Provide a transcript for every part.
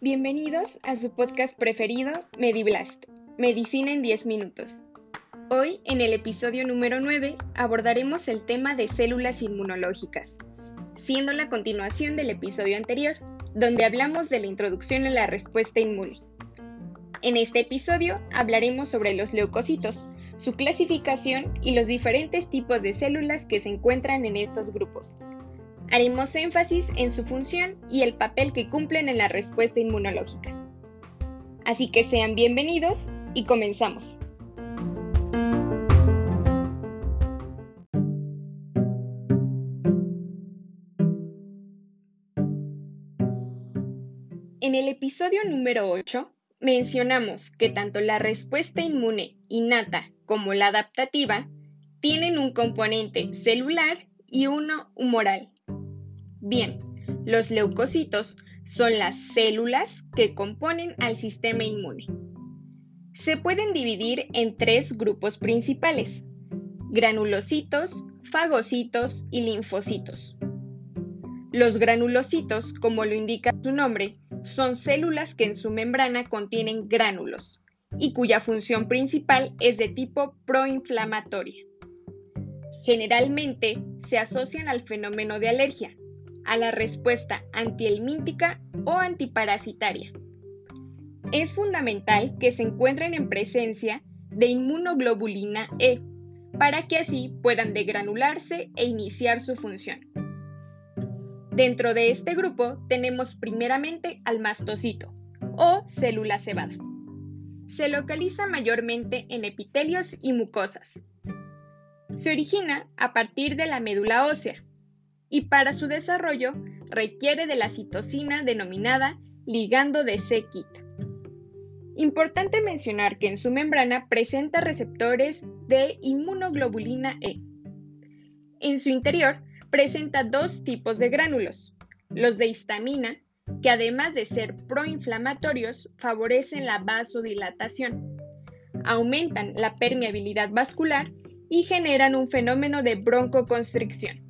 Bienvenidos a su podcast preferido, Mediblast, Medicina en 10 minutos. Hoy, en el episodio número 9, abordaremos el tema de células inmunológicas, siendo la continuación del episodio anterior, donde hablamos de la introducción a la respuesta inmune. En este episodio hablaremos sobre los leucocitos, su clasificación y los diferentes tipos de células que se encuentran en estos grupos. Haremos énfasis en su función y el papel que cumplen en la respuesta inmunológica. Así que sean bienvenidos y comenzamos. En el episodio número 8 mencionamos que tanto la respuesta inmune innata como la adaptativa tienen un componente celular y uno humoral. Bien, los leucocitos son las células que componen al sistema inmune. Se pueden dividir en tres grupos principales, granulocitos, fagocitos y linfocitos. Los granulocitos, como lo indica su nombre, son células que en su membrana contienen gránulos y cuya función principal es de tipo proinflamatoria. Generalmente se asocian al fenómeno de alergia, a la respuesta antihelmíntica o antiparasitaria. Es fundamental que se encuentren en presencia de inmunoglobulina E para que así puedan degranularse e iniciar su función. Dentro de este grupo tenemos primeramente al mastocito o célula cebada. Se localiza mayormente en epitelios y mucosas. Se origina a partir de la médula ósea y para su desarrollo requiere de la citosina denominada ligando de C-KIT. Importante mencionar que en su membrana presenta receptores de inmunoglobulina E. En su interior presenta dos tipos de gránulos, los de histamina, que además de ser proinflamatorios, favorecen la vasodilatación, aumentan la permeabilidad vascular y generan un fenómeno de broncoconstricción.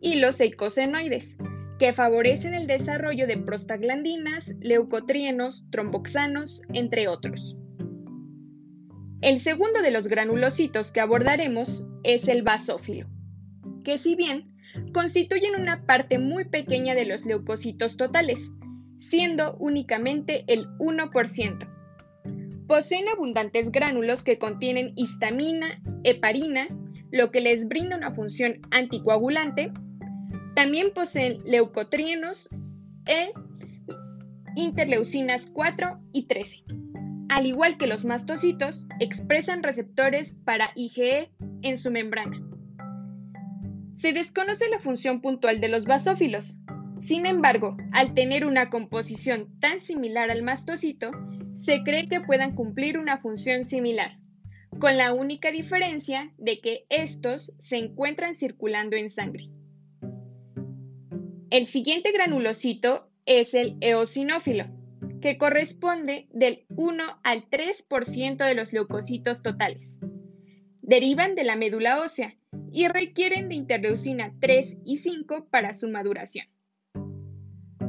Y los eicosenoides, que favorecen el desarrollo de prostaglandinas, leucotrienos, tromboxanos, entre otros. El segundo de los granulocitos que abordaremos es el basófilo que si bien constituyen una parte muy pequeña de los leucocitos totales, siendo únicamente el 1%. Poseen abundantes gránulos que contienen histamina, heparina, lo que les brinda una función anticoagulante. También poseen leucotrienos e interleucinas 4 y 13. Al igual que los mastocitos, expresan receptores para IgE en su membrana. Se desconoce la función puntual de los basófilos. Sin embargo, al tener una composición tan similar al mastocito, se cree que puedan cumplir una función similar, con la única diferencia de que estos se encuentran circulando en sangre. El siguiente granulocito es el eosinófilo, que corresponde del 1 al 3% de los leucocitos totales. Derivan de la médula ósea y requieren de interleucina 3 y 5 para su maduración.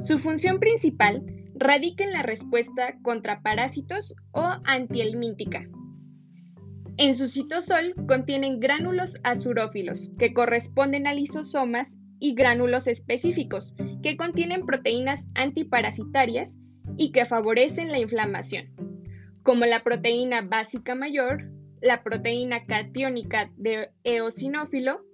Su función principal radica en la respuesta contra parásitos o antihelmíntica. En su citosol contienen gránulos azurófilos que corresponden a lisosomas y gránulos específicos que contienen proteínas antiparasitarias y que favorecen la inflamación, como la proteína básica mayor la proteína catiónica de eosinófilo,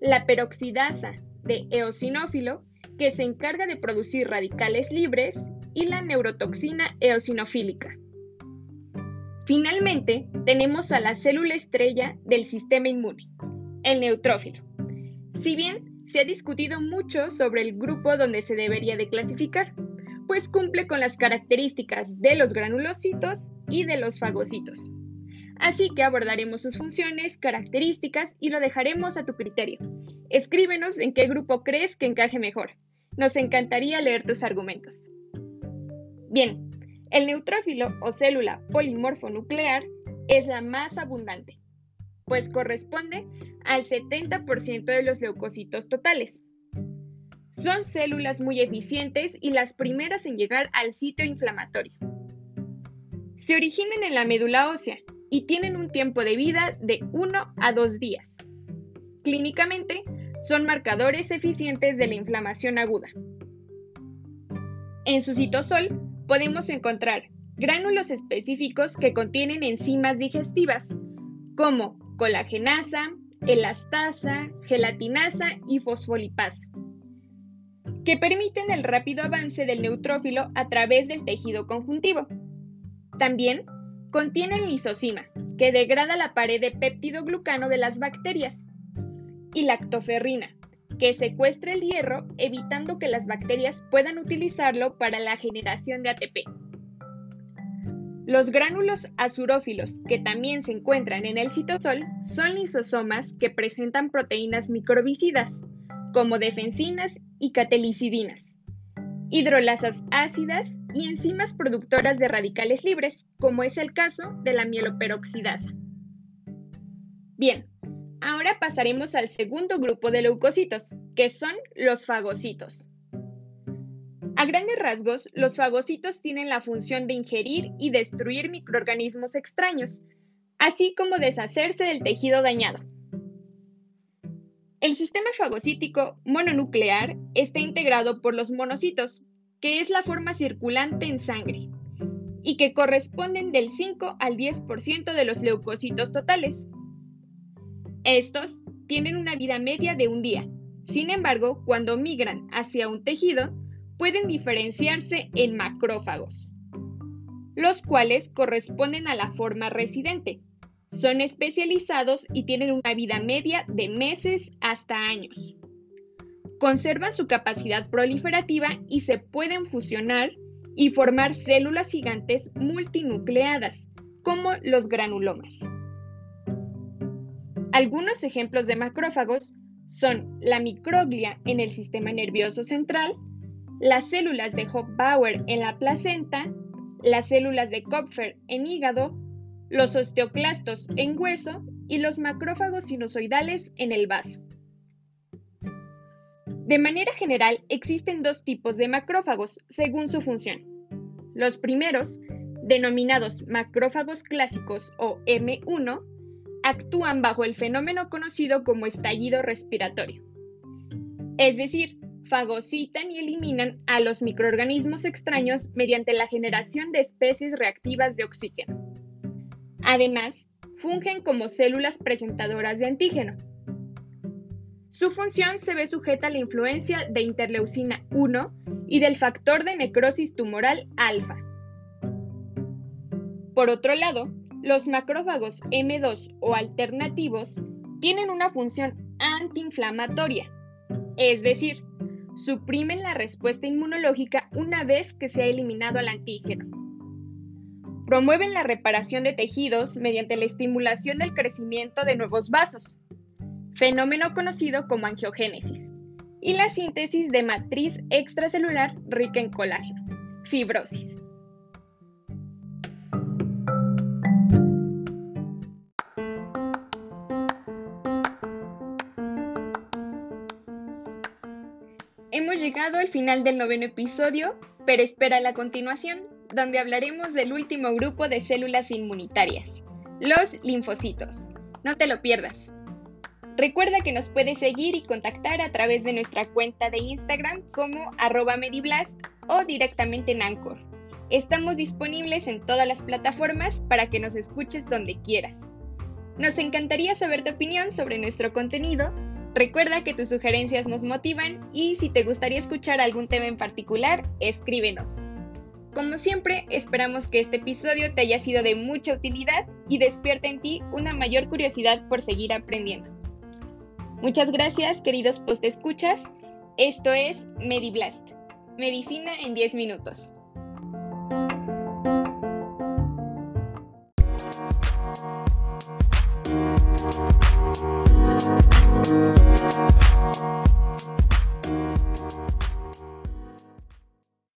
la peroxidasa de eosinófilo, que se encarga de producir radicales libres, y la neurotoxina eosinofílica. Finalmente, tenemos a la célula estrella del sistema inmune, el neutrófilo. Si bien se ha discutido mucho sobre el grupo donde se debería de clasificar, pues cumple con las características de los granulocitos y de los fagocitos. Así que abordaremos sus funciones, características y lo dejaremos a tu criterio. Escríbenos en qué grupo crees que encaje mejor. Nos encantaría leer tus argumentos. Bien, el neutrófilo o célula polimorfonuclear es la más abundante. pues corresponde al 70% de los leucocitos totales. Son células muy eficientes y las primeras en llegar al sitio inflamatorio. Se originan en la médula ósea y tienen un tiempo de vida de 1 a 2 días. Clínicamente, son marcadores eficientes de la inflamación aguda. En su citosol podemos encontrar gránulos específicos que contienen enzimas digestivas, como colagenasa, elastasa, gelatinasa y fosfolipasa, que permiten el rápido avance del neutrófilo a través del tejido conjuntivo. También contienen lisocima, que degrada la pared de péptido-glucano de las bacterias, y lactoferrina, que secuestra el hierro evitando que las bacterias puedan utilizarlo para la generación de ATP. Los gránulos azurófilos, que también se encuentran en el citosol, son lisosomas que presentan proteínas microbicidas, como defensinas y catelicidinas, hidrolasas ácidas y enzimas productoras de radicales libres, como es el caso de la mieloperoxidasa. Bien, ahora pasaremos al segundo grupo de leucocitos, que son los fagocitos. A grandes rasgos, los fagocitos tienen la función de ingerir y destruir microorganismos extraños, así como deshacerse del tejido dañado. El sistema fagocítico mononuclear está integrado por los monocitos, que es la forma circulante en sangre, y que corresponden del 5 al 10% de los leucocitos totales. Estos tienen una vida media de un día. Sin embargo, cuando migran hacia un tejido, pueden diferenciarse en macrófagos, los cuales corresponden a la forma residente. Son especializados y tienen una vida media de meses hasta años. Conservan su capacidad proliferativa y se pueden fusionar y formar células gigantes multinucleadas, como los granulomas. Algunos ejemplos de macrófagos son la microglia en el sistema nervioso central, las células de Hoch-Bauer en la placenta, las células de Kupfer en hígado, los osteoclastos en hueso y los macrófagos sinusoidales en el vaso. De manera general, existen dos tipos de macrófagos según su función. Los primeros, denominados macrófagos clásicos o M1, actúan bajo el fenómeno conocido como estallido respiratorio. Es decir, fagocitan y eliminan a los microorganismos extraños mediante la generación de especies reactivas de oxígeno. Además, fungen como células presentadoras de antígeno. Su función se ve sujeta a la influencia de interleucina 1 y del factor de necrosis tumoral alfa. Por otro lado, los macrófagos M2 o alternativos tienen una función antiinflamatoria, es decir, suprimen la respuesta inmunológica una vez que se ha eliminado al antígeno. Promueven la reparación de tejidos mediante la estimulación del crecimiento de nuevos vasos, fenómeno conocido como angiogénesis, y la síntesis de matriz extracelular rica en colágeno, fibrosis. Hemos llegado al final del noveno episodio, pero espera la continuación, donde hablaremos del último grupo de células inmunitarias, los linfocitos. No te lo pierdas. Recuerda que nos puedes seguir y contactar a través de nuestra cuenta de Instagram como arroba mediblast o directamente en Anchor. Estamos disponibles en todas las plataformas para que nos escuches donde quieras. Nos encantaría saber tu opinión sobre nuestro contenido Recuerda que tus sugerencias nos motivan y si te gustaría escuchar algún tema en particular, escríbenos. Como siempre, esperamos que este episodio te haya sido de mucha utilidad y despierte en ti una mayor curiosidad por seguir aprendiendo. Muchas gracias, queridos postescuchas. Esto es MediBlast, Medicina en 10 minutos.